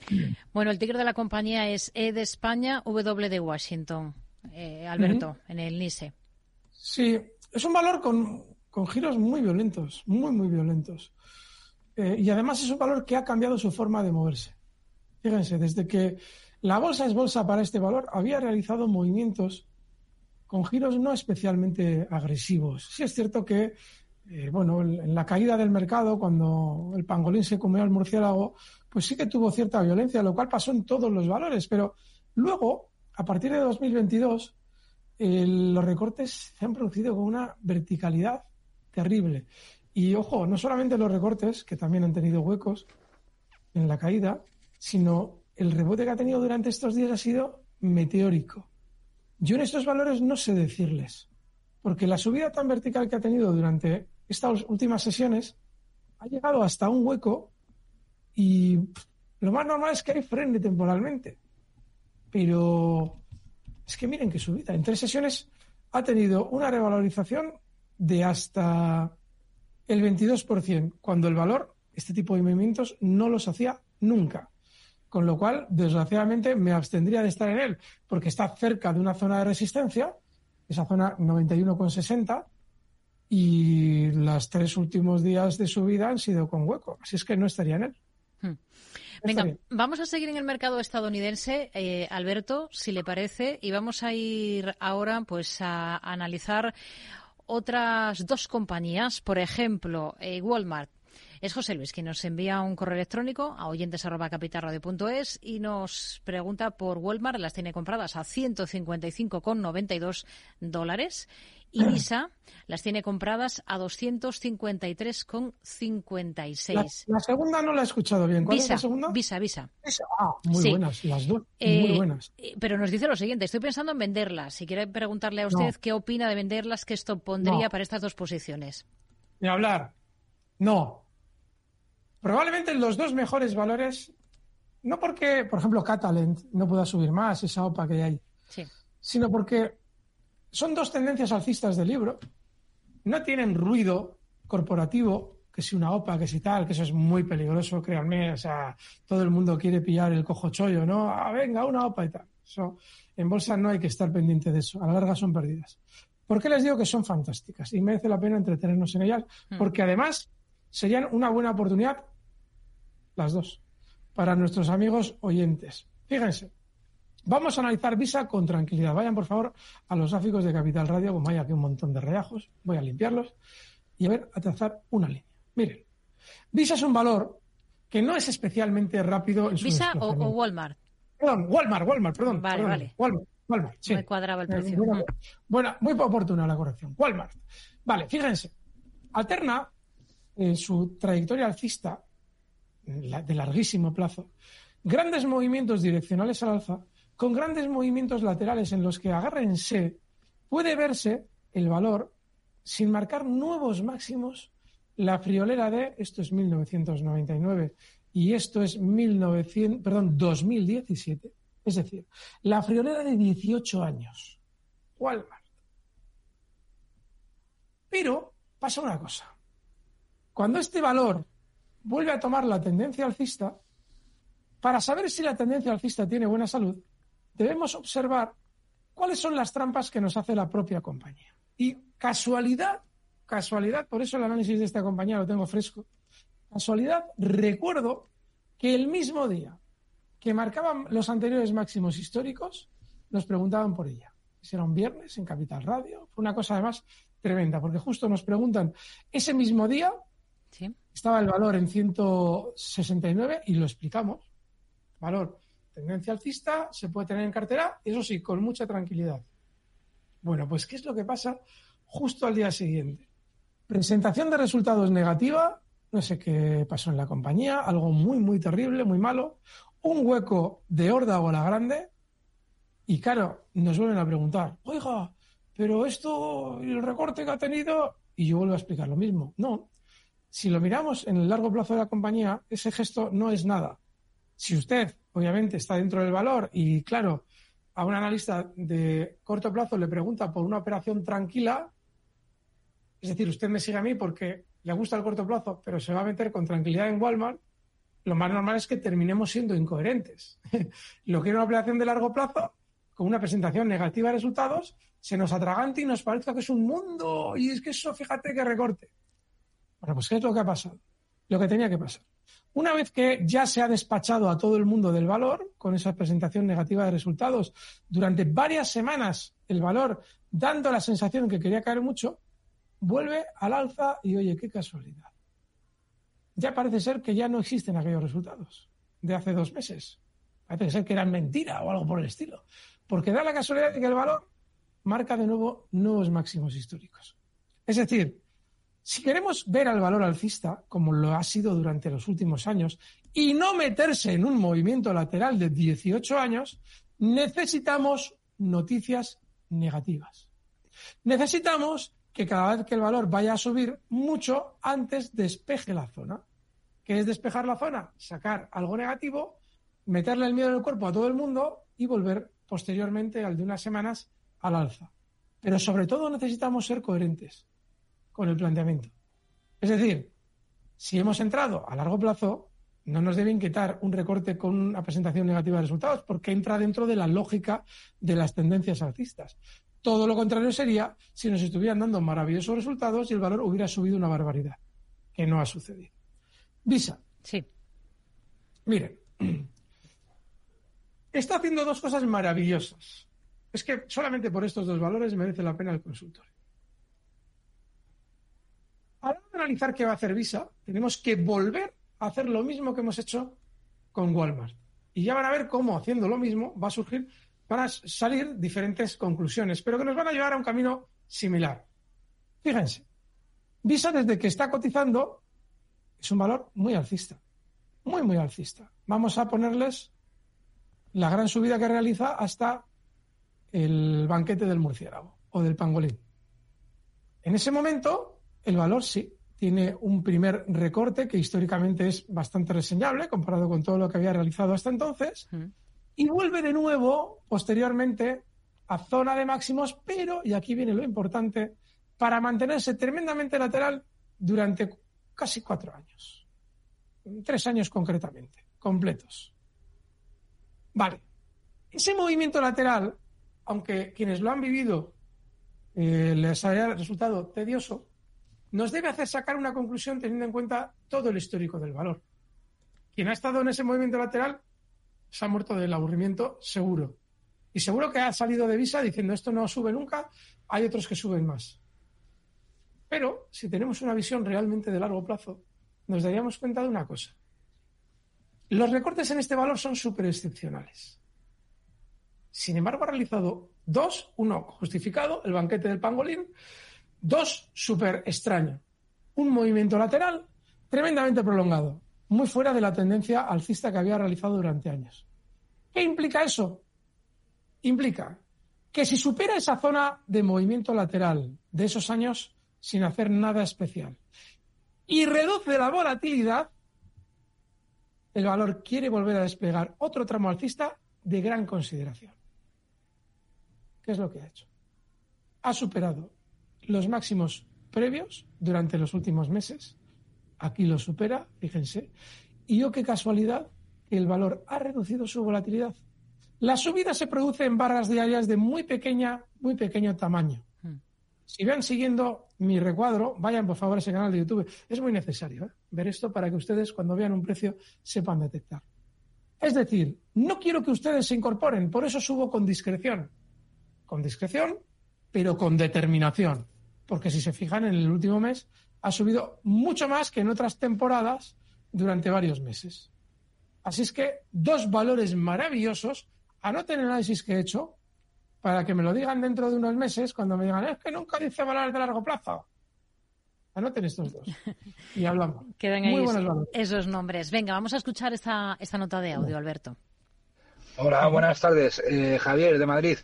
Bueno, el ticker de la compañía es E de España, W de Washington. Eh, Alberto, en el NISE. Sí, es un valor con, giros muy violentos, muy, muy violentos. Eh, y además es un valor que ha cambiado su forma de moverse. Fíjense, desde que la bolsa es bolsa para este valor, había realizado movimientos con giros no especialmente agresivos. Sí es cierto que, eh, bueno, en la caída del mercado, cuando el pangolín se comió al murciélago, pues sí que tuvo cierta violencia, lo cual pasó en todos los valores, pero luego a partir de 2022, los recortes se han producido con una verticalidad terrible. Y ojo, no solamente los recortes, que también han tenido huecos en la caída, sino el rebote que ha tenido durante estos días ha sido meteórico. Yo en estos valores no sé decirles, porque la subida tan vertical que ha tenido durante estas últimas sesiones ha llegado hasta un hueco y lo más normal es que hay frene temporalmente. Pero es que miren qué subida. En tres sesiones ha tenido una revalorización de hasta el 22%, cuando el valor, este tipo de movimientos, no los hacía nunca. Con lo cual, desgraciadamente, me abstendría de estar en él, porque está cerca de una zona de resistencia, esa zona 91,60, y los tres últimos días de subida han sido con hueco. Así es que no estaría en él. Hmm. Venga, vamos a seguir en el mercado estadounidense, eh, Alberto, si le parece, y vamos a ir ahora pues a, analizar otras dos compañías, por ejemplo, eh, Walmart. Es José Luis quien nos envía un correo electrónico a oyentes.capitalradio.es y nos pregunta por Walmart. Las tiene compradas a 155,92 dólares y Visa las tiene compradas a 253,56. La, la segunda no la he escuchado bien. ¿Cuál Visa, es la segunda? Visa, Visa. Ah, muy buenas, las dos. muy eh, buenas. Eh, pero nos dice lo siguiente, estoy pensando en venderlas. Si quiere preguntarle a usted qué opina de venderlas, qué esto pondría para estas dos posiciones. Ni hablar. No. Probablemente los dos mejores valores, no porque, por ejemplo, Catalent no pueda subir más, esa OPA que hay ahí, sí. sino porque son dos tendencias alcistas del libro. No tienen ruido corporativo, que si una OPA, que si tal, que eso es muy peligroso, créanme. O sea, todo el mundo quiere pillar el cojo chollo, ¿no? Ah, venga, una OPA y tal. Eso, en bolsa no hay que estar pendiente de eso. A la larga son perdidas. ¿Por qué les digo que son fantásticas? Y merece la pena entretenernos en ellas, hmm. porque además serían una buena oportunidad, las dos, para nuestros amigos oyentes. Fíjense, Vamos a analizar Visa con tranquilidad. Vayan, por favor, a los gráficos de Capital Radio, como hay aquí un montón de reajos. Voy a limpiarlos y a ver, a trazar una línea. Miren, Visa es un valor que no es especialmente rápido en su ¿Visa o, Walmart? Perdón, Walmart, Walmart, perdón. Vale, vale. Walmart, Walmart, sí. Me cuadraba el eh, precio. Bueno, muy oportuna la corrección. Walmart. Vale, fíjense. Alterna en su trayectoria alcista, de larguísimo plazo, grandes movimientos direccionales al alza con grandes movimientos laterales en los que agárrense, puede verse el valor sin marcar nuevos máximos la friolera de, esto es 1999 y esto es 1900, perdón, 2017, es decir, la friolera de 18 años. Walmart. Pero pasa una cosa. Cuando este valor vuelve a tomar la tendencia alcista, para saber si la tendencia alcista tiene buena salud, debemos observar cuáles son las trampas que nos hace la propia compañía. Y casualidad, casualidad, por eso el análisis de esta compañía lo tengo fresco, casualidad, recuerdo que el mismo día que marcaban los anteriores máximos históricos, nos preguntaban por ella. Si era un viernes en Capital Radio, fue una cosa además tremenda, porque justo nos preguntan, ese mismo día estaba el valor en 169 y lo explicamos. Valor tendencia alcista, se puede tener en cartera, eso sí, con mucha tranquilidad. Bueno, pues ¿qué es lo que pasa justo al día siguiente? Presentación de resultados negativa, no sé qué pasó en la compañía, algo muy, muy terrible, muy malo. Un hueco de horda o la grande. Y claro, nos vuelven a preguntar, oiga, pero esto, el recorte que ha tenido, y yo vuelvo a explicar lo mismo. No, si lo miramos en el largo plazo de la compañía, ese gesto no es nada. Si usted, obviamente, está dentro del valor y, claro, a un analista de corto plazo le pregunta por una operación tranquila, es decir, usted me sigue a mí porque le gusta el corto plazo, pero se va a meter con tranquilidad en Walmart, lo más normal es que terminemos siendo incoherentes. lo que era una operación de largo plazo, con una presentación negativa de resultados, se nos atragante y nos parezca que es un mundo y es que eso, fíjate que recorte. Bueno, pues ¿qué es lo que ha pasado? Lo que tenía que pasar. Una vez que ya se ha despachado a todo el mundo del valor, con esa presentación negativa de resultados, durante varias semanas el valor dando la sensación que quería caer mucho, vuelve al alza y oye, qué casualidad. Ya parece ser que ya no existen aquellos resultados de hace dos meses. Parece ser que eran mentira o algo por el estilo. Porque da la casualidad de que el valor marca de nuevo nuevos máximos históricos. Es decir, si queremos ver al valor alcista, como lo ha sido durante los últimos años, y no meterse en un movimiento lateral de 18 años, necesitamos noticias negativas. Necesitamos que cada vez que el valor vaya a subir mucho antes despeje la zona. ¿Qué es despejar la zona? Sacar algo negativo, meterle el miedo en el cuerpo a todo el mundo y volver posteriormente al de unas semanas al alza. Pero sobre todo necesitamos ser coherentes con el planteamiento. Es decir, si hemos entrado a largo plazo, no nos debe inquietar un recorte con una presentación negativa de resultados, porque entra dentro de la lógica de las tendencias alcistas. Todo lo contrario sería si nos estuvieran dando maravillosos resultados y el valor hubiera subido una barbaridad, que no ha sucedido. Visa. Sí. Miren, está haciendo dos cosas maravillosas. Es que solamente por estos dos valores merece la pena el consultorio. A de analizar qué va a hacer Visa, tenemos que volver a hacer lo mismo que hemos hecho con Walmart. Y ya van a ver cómo haciendo lo mismo va a surgir, van a salir diferentes conclusiones, pero que nos van a llevar a un camino similar. Fíjense, Visa desde que está cotizando es un valor muy alcista, muy, muy alcista. Vamos a ponerles la gran subida que realiza hasta el banquete del murciélago o del pangolín. En ese momento, el valor sí tiene un primer recorte que históricamente es bastante reseñable comparado con todo lo que había realizado hasta entonces y vuelve de nuevo posteriormente a zona de máximos, pero, y aquí viene lo importante, para mantenerse tremendamente lateral durante casi cuatro años. Tres años concretamente, completos. Vale. Ese movimiento lateral, aunque quienes lo han vivido eh, les haya resultado tedioso, nos debe hacer sacar una conclusión teniendo en cuenta todo el histórico del valor. Quien ha estado en ese movimiento lateral se ha muerto del aburrimiento seguro. Y seguro que ha salido de visa diciendo esto no sube nunca, hay otros que suben más. Pero si tenemos una visión realmente de largo plazo, nos daríamos cuenta de una cosa. Los recortes en este valor son súper excepcionales. Sin embargo, ha realizado dos, uno justificado, el banquete del pangolín, Dos, súper extraño. Un movimiento lateral tremendamente prolongado, muy fuera de la tendencia alcista que había realizado durante años. ¿Qué implica eso? Implica que si supera esa zona de movimiento lateral de esos años sin hacer nada especial y reduce la volatilidad, el valor quiere volver a despegar otro tramo alcista de gran consideración. ¿Qué es lo que ha hecho? Ha superado los máximos previos durante los últimos meses. Aquí lo supera, fíjense. Y yo qué casualidad que el valor ha reducido su volatilidad. La subida se produce en barras diarias de muy pequeña, muy pequeño tamaño. Hmm. Si van siguiendo mi recuadro, vayan por favor a ese canal de YouTube. Es muy necesario ¿eh? ver esto para que ustedes cuando vean un precio sepan detectar. Es decir, no quiero que ustedes se incorporen, por eso subo con discreción. Con discreción, pero con determinación porque si se fijan, en el último mes ha subido mucho más que en otras temporadas durante varios meses. Así es que dos valores maravillosos. Anoten el análisis que he hecho para que me lo digan dentro de unos meses cuando me digan, es que nunca dice valores de largo plazo. Anoten estos dos. Y hablamos. Quedan ahí esos nombres. Venga, vamos a escuchar esta, esta nota de audio, Alberto. Hola, buenas tardes. Eh, Javier, de Madrid.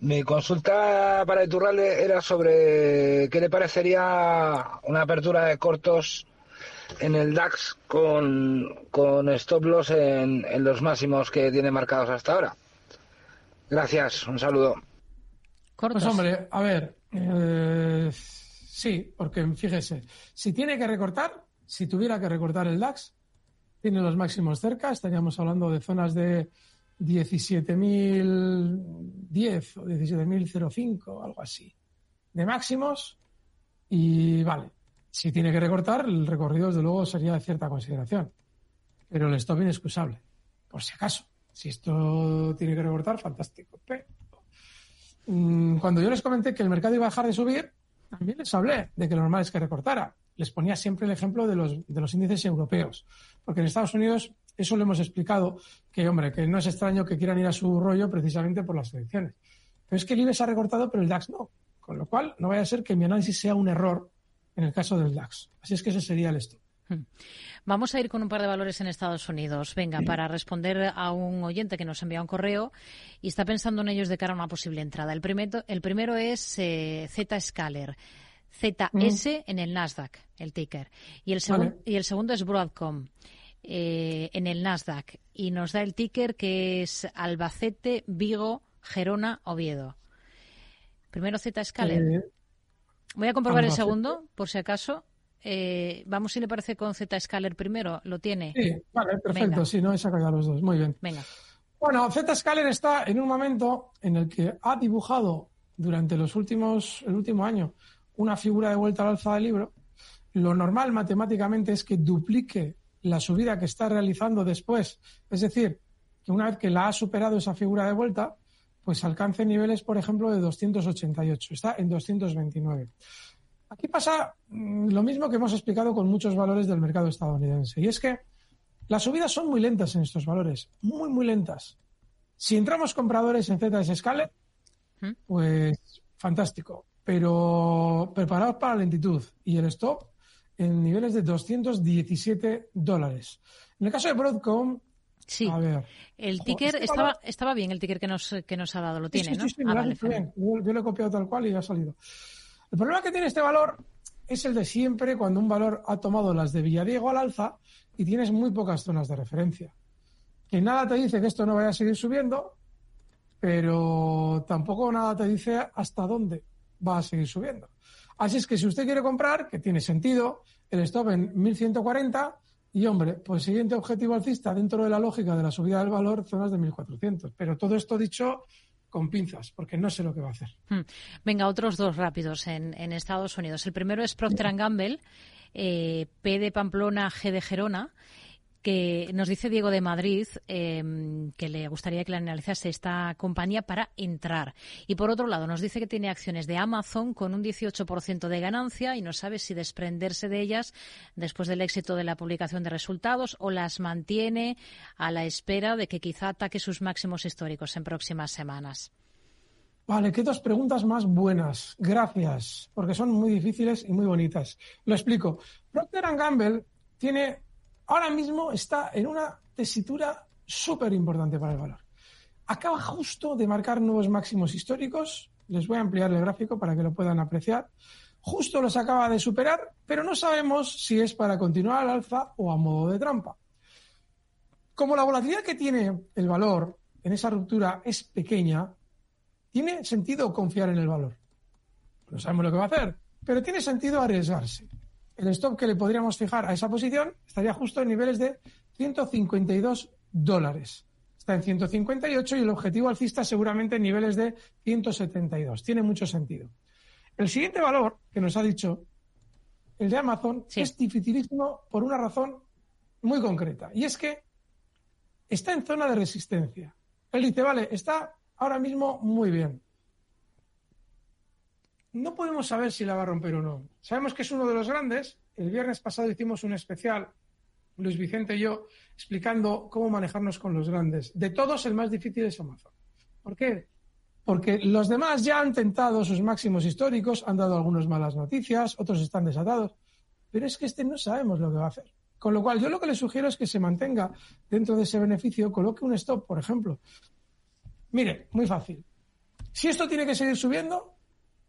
Mi consulta para Iturralde era sobre qué le parecería una apertura de cortos en el DAX con, con stop loss en, en los máximos que tiene marcados hasta ahora. Gracias, un saludo. Cortos. Pues hombre, a ver, eh, sí, porque fíjese, si tiene que recortar, si tuviera que recortar el DAX, tiene los máximos cerca, estaríamos hablando de zonas de 17.010 o 17.05, algo así, de máximos. Y vale, si tiene que recortar, el recorrido desde luego sería de cierta consideración. Pero el stop inexcusable, por si acaso. Si esto tiene que recortar, fantástico. Pero, mm, cuando yo les comenté que el mercado iba a dejar de subir, también les hablé de que lo normal es que recortara. Les ponía siempre el ejemplo de los, de los índices europeos. Porque en Estados Unidos eso lo hemos explicado, que hombre, que no es extraño que quieran ir a su rollo precisamente por las elecciones. Pero es que el IBEX ha recortado, pero el DAX no. Con lo cual, no vaya a ser que mi análisis sea un error en el caso del DAX. Así es que ese sería el esto. Hmm. Vamos a ir con un par de valores en Estados Unidos. Venga, para responder a un oyente que nos envía un correo y está pensando en ellos de cara a una posible entrada. El primero, el primero es eh, Z-Scaler. ZS hmm. en el Nasdaq, el ticker. Y el, y el segundo es Broadcom. Eh, en el Nasdaq y nos da el ticker que es Albacete, Vigo, Gerona, Oviedo. Primero Z Scaler. Voy a comprobar el segundo, por si acaso. Eh, vamos si le parece con Z Scaler primero. ¿Lo tiene? Sí, vale, perfecto. Si no, he sacado los dos. Muy bien. Venga. Bueno, Z Scaler está en un momento en el que ha dibujado durante los últimos, el último año una figura de vuelta al alza del libro. Lo normal matemáticamente es que duplique la subida que está realizando después. Es decir, que una vez que la ha superado esa figura de vuelta, pues alcance niveles, por ejemplo, de 288. Está en 229. Aquí pasa mm, lo mismo que hemos explicado con muchos valores del mercado estadounidense. Y es que las subidas son muy lentas en estos valores. Muy, muy lentas. Si entramos compradores en ZS Scale, ¿Mm? pues fantástico. Pero preparados para la lentitud. Y el stop en niveles de 217 dólares. En el caso de Broadcom, Sí. A ver. El ticker estaba, estaba bien, el ticker que nos, que nos ha dado, lo tiene, sí, sí, ¿no? Sí, ah, bien. Yo, lo he copiado tal cual y ha salido. El problema que tiene este valor es el de siempre cuando un valor ha tomado las de Villadiego al alza y tienes muy pocas zonas de referencia. Que nada te dice que esto no vaya a seguir subiendo, pero tampoco nada te dice hasta dónde va a seguir subiendo. Así es que si usted quiere comprar, que tiene sentido, el stop en 1140 y, hombre, pues siguiente objetivo alcista dentro de la lógica de la subida del valor, zonas de 1400. Pero todo esto dicho con pinzas, porque no sé lo que va a hacer. Hmm. Venga, otros dos rápidos en, Estados Unidos. El primero es Procter Gamble, eh, P de Pamplona, G de Gerona que nos dice Diego de Madrid em, que le gustaría que le analizase esta compañía para entrar. Y por otro lado, nos dice que tiene acciones de Amazon con un 18% de ganancia y no sabe si desprenderse de ellas después del éxito de la publicación de resultados o las mantiene a la espera de que quizá ataque sus máximos históricos en próximas semanas. Vale, qué dos preguntas más buenas. Gracias, porque son muy difíciles y muy bonitas. Lo explico. Procter Gamble tiene ahora mismo está en una tesitura súper importante para el valor. Acaba justo de marcar nuevos máximos históricos. Les voy a ampliar el gráfico para que lo puedan apreciar. Justo los acaba de superar, pero no sabemos si es para continuar al alza o a modo de trampa. Como la volatilidad que tiene el valor en esa ruptura es pequeña, tiene sentido confiar en el valor. No sabemos lo que va a hacer, pero tiene sentido arriesgarse el stop que le podríamos fijar a esa posición estaría justo en niveles de 152 dólares. Está en 158 y el objetivo alcista seguramente en niveles de 172. Tiene mucho sentido. El siguiente valor que nos ha dicho el de Amazon es dificilísimo por una razón muy concreta. Y es que está en zona de resistencia. Él dice, vale, está ahora mismo muy bien no podemos saber si la va a romper o no. Sabemos que es uno de los grandes. El viernes pasado hicimos un especial, Luis Vicente y yo, explicando cómo manejarnos con los grandes. De todos, el más difícil es Amazon. ¿Por qué? porque los demás ya han tentado sus máximos históricos, han dado algunas malas noticias, otros están desatados, pero es que este no sabemos lo que va a hacer. Con lo cual, yo lo que le sugiero es que se mantenga dentro de ese beneficio, coloque un stop, por ejemplo. Mire, muy fácil. Si esto tiene que seguir subiendo,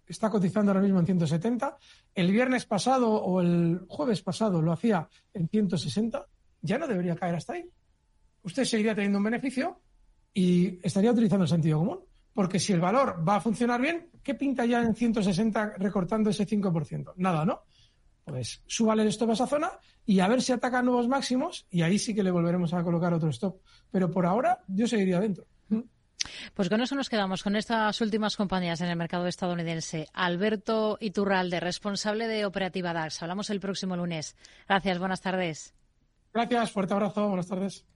está cotizando ahora mismo en 170, el viernes pasado o el jueves pasado lo hacía en 160, ya no debería caer hasta ahí. Usted seguiría teniendo un beneficio y estaría utilizando el sentido común. Porque si el valor va a funcionar bien, ¿qué pinta ya en 160 recortando ese 5%? Nada, ¿no? Pues súbale el stop a esa zona y a ver si ataca nuevos máximos y ahí sí que le volveremos a colocar otro stop. Pero por ahora yo seguiría dentro. Pues con eso nos quedamos, con estas últimas compañías en el mercado estadounidense. Alberto Iturralde, responsable de Operativa DAX. Hablamos el próximo lunes. Gracias, buenas tardes. Gracias, fuerte abrazo, buenas tardes.